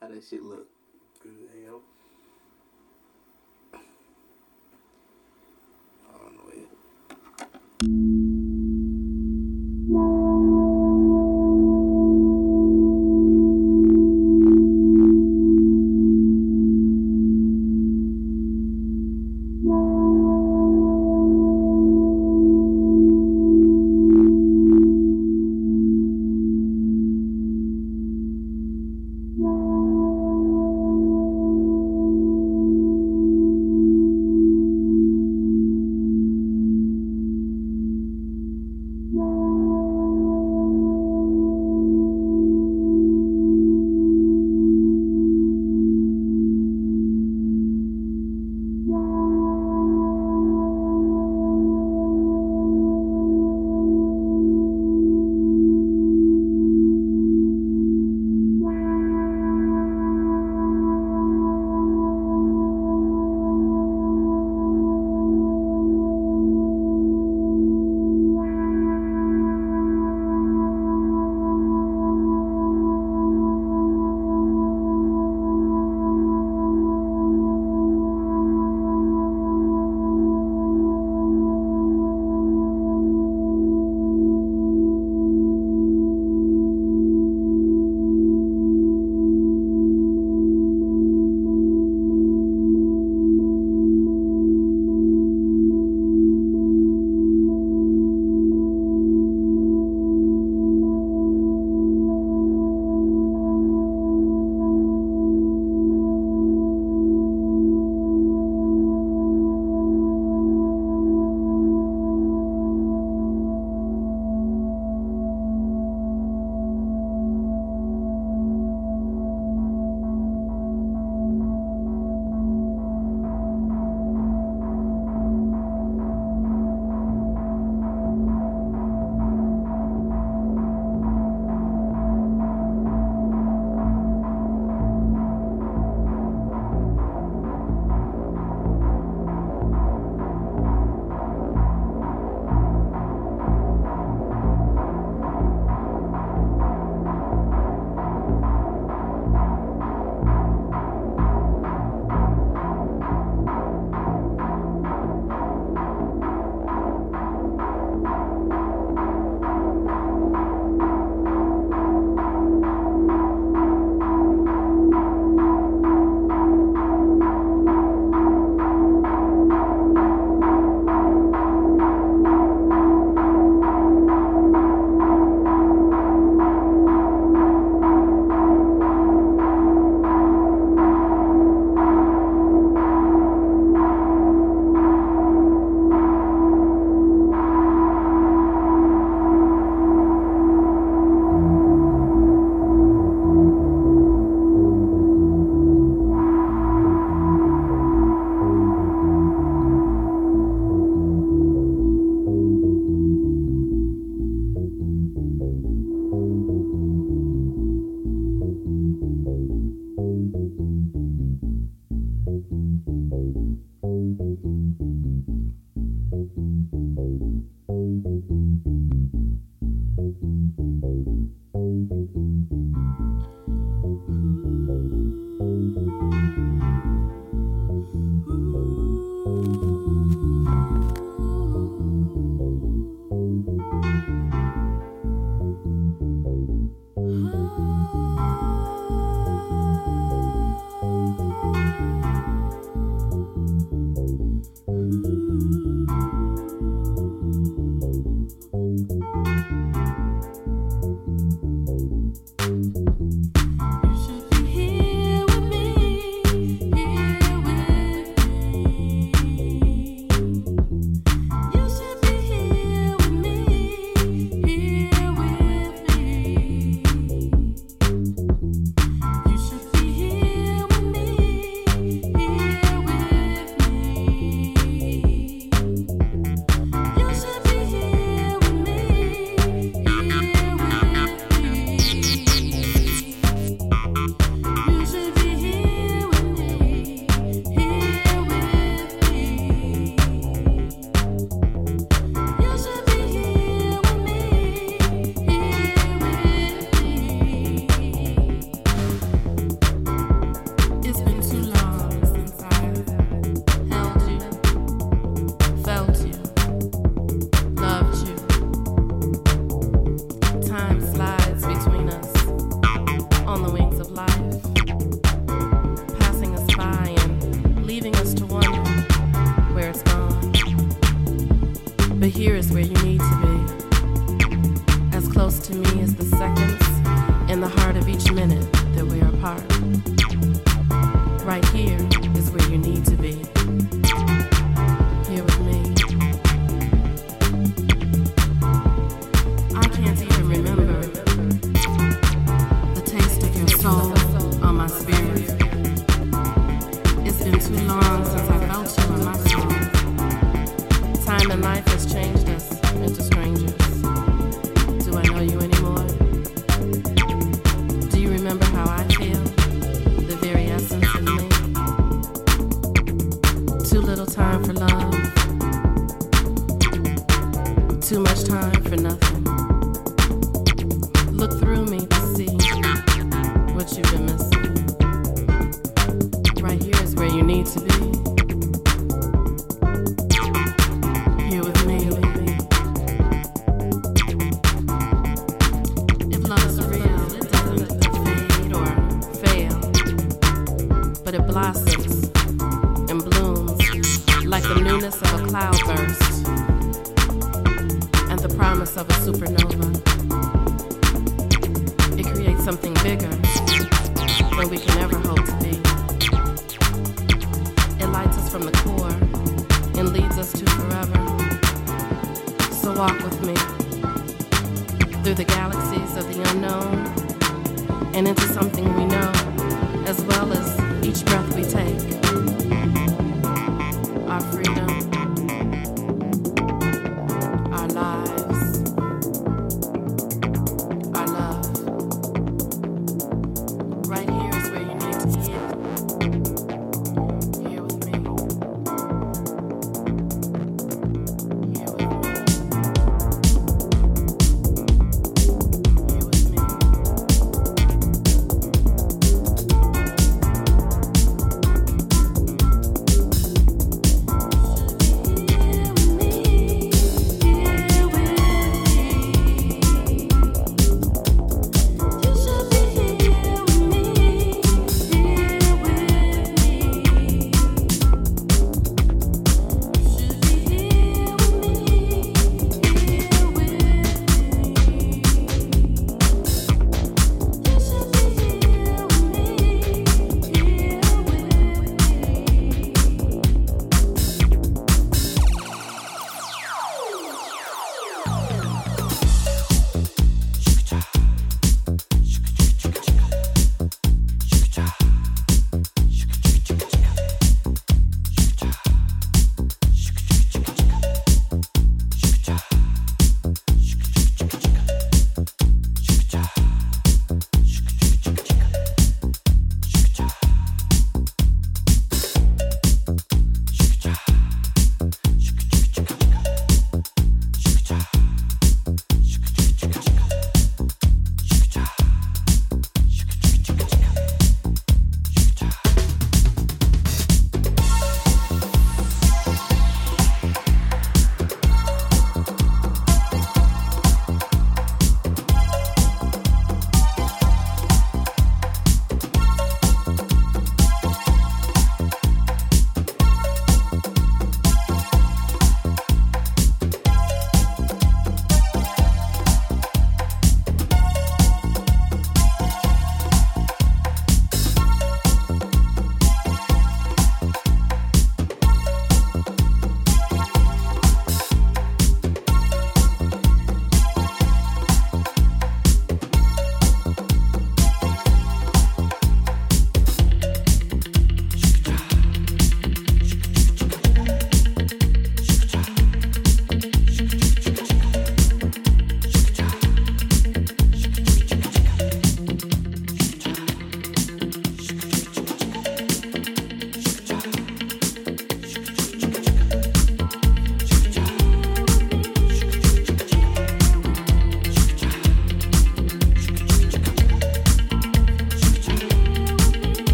How that shit look? Good as hell. I don't know it.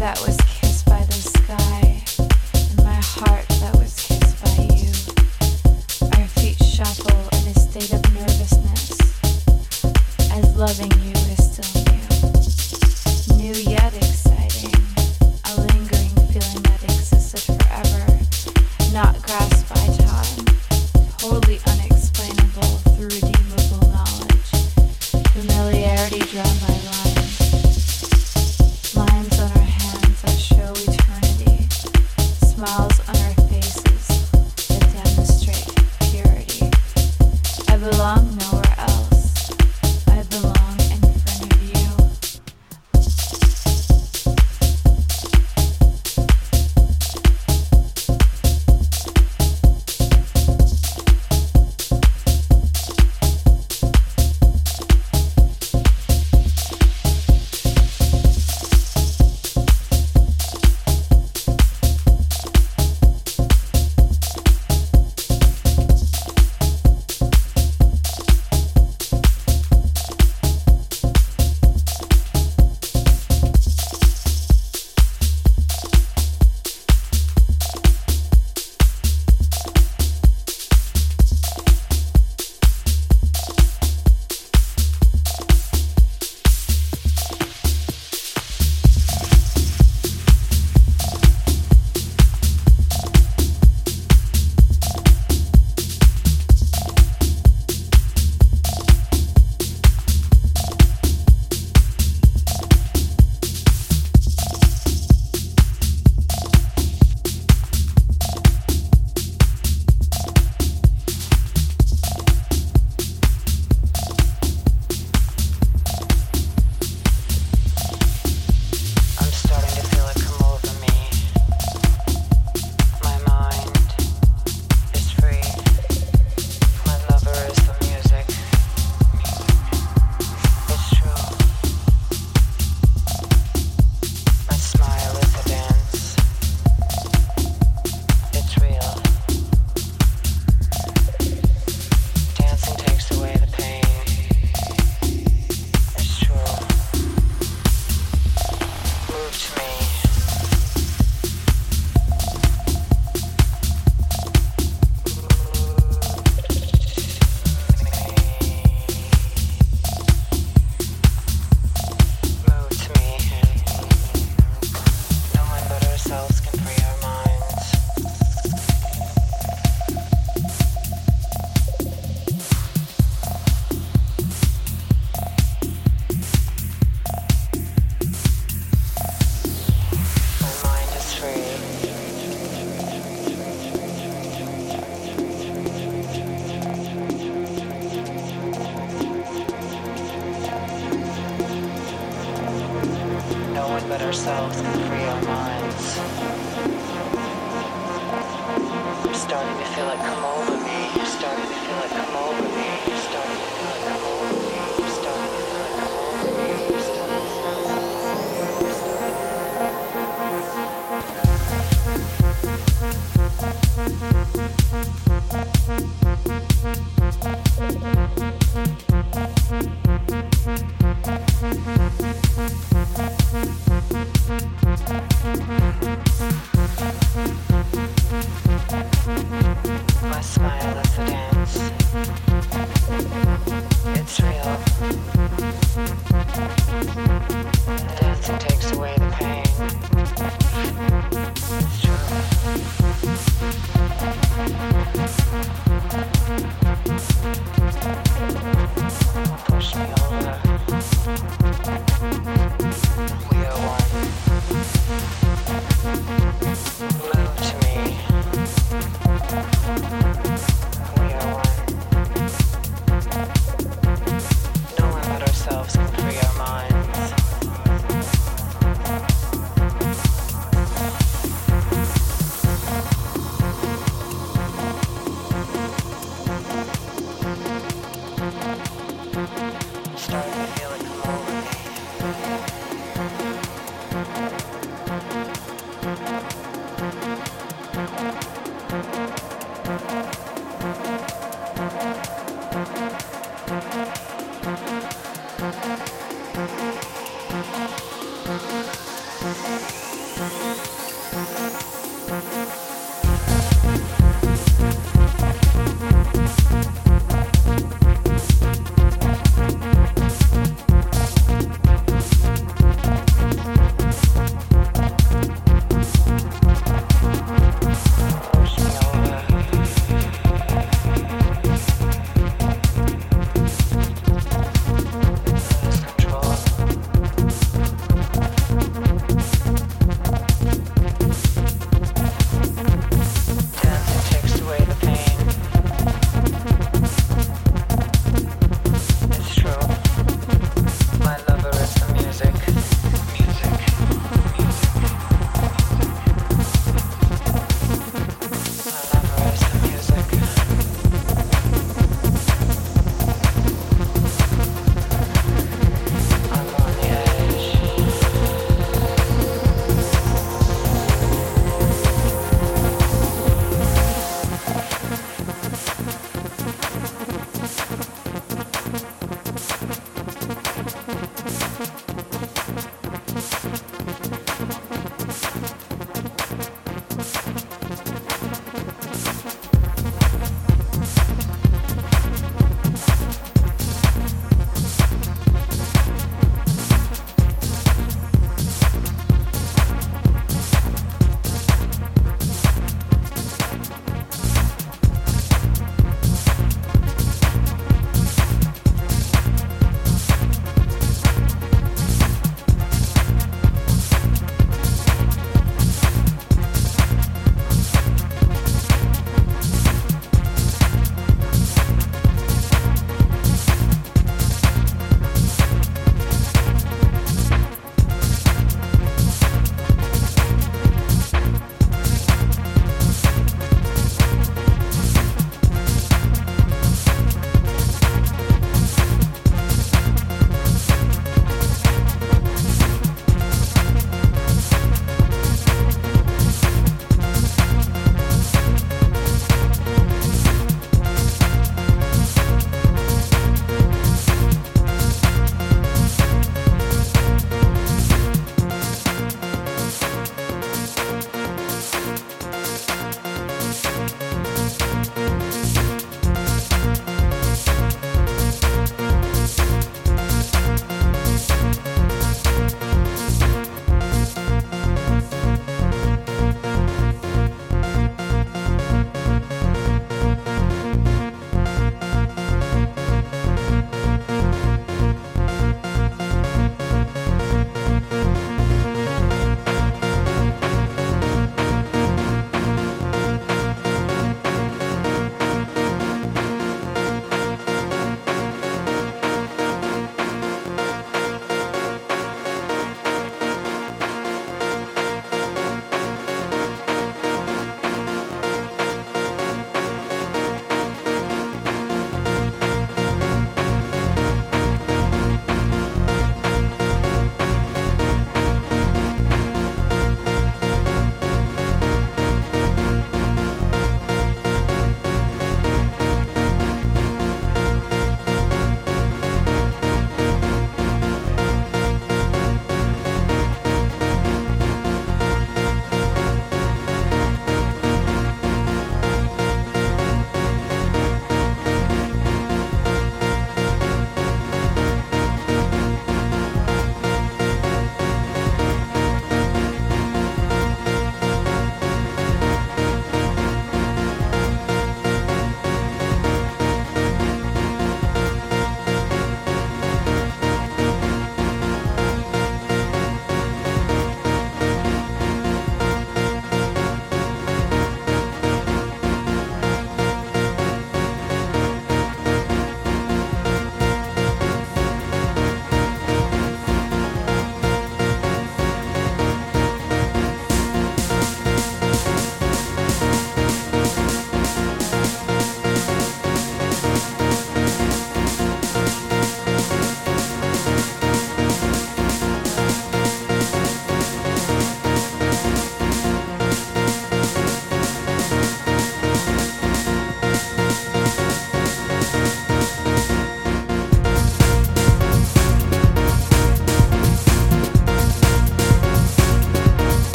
My smile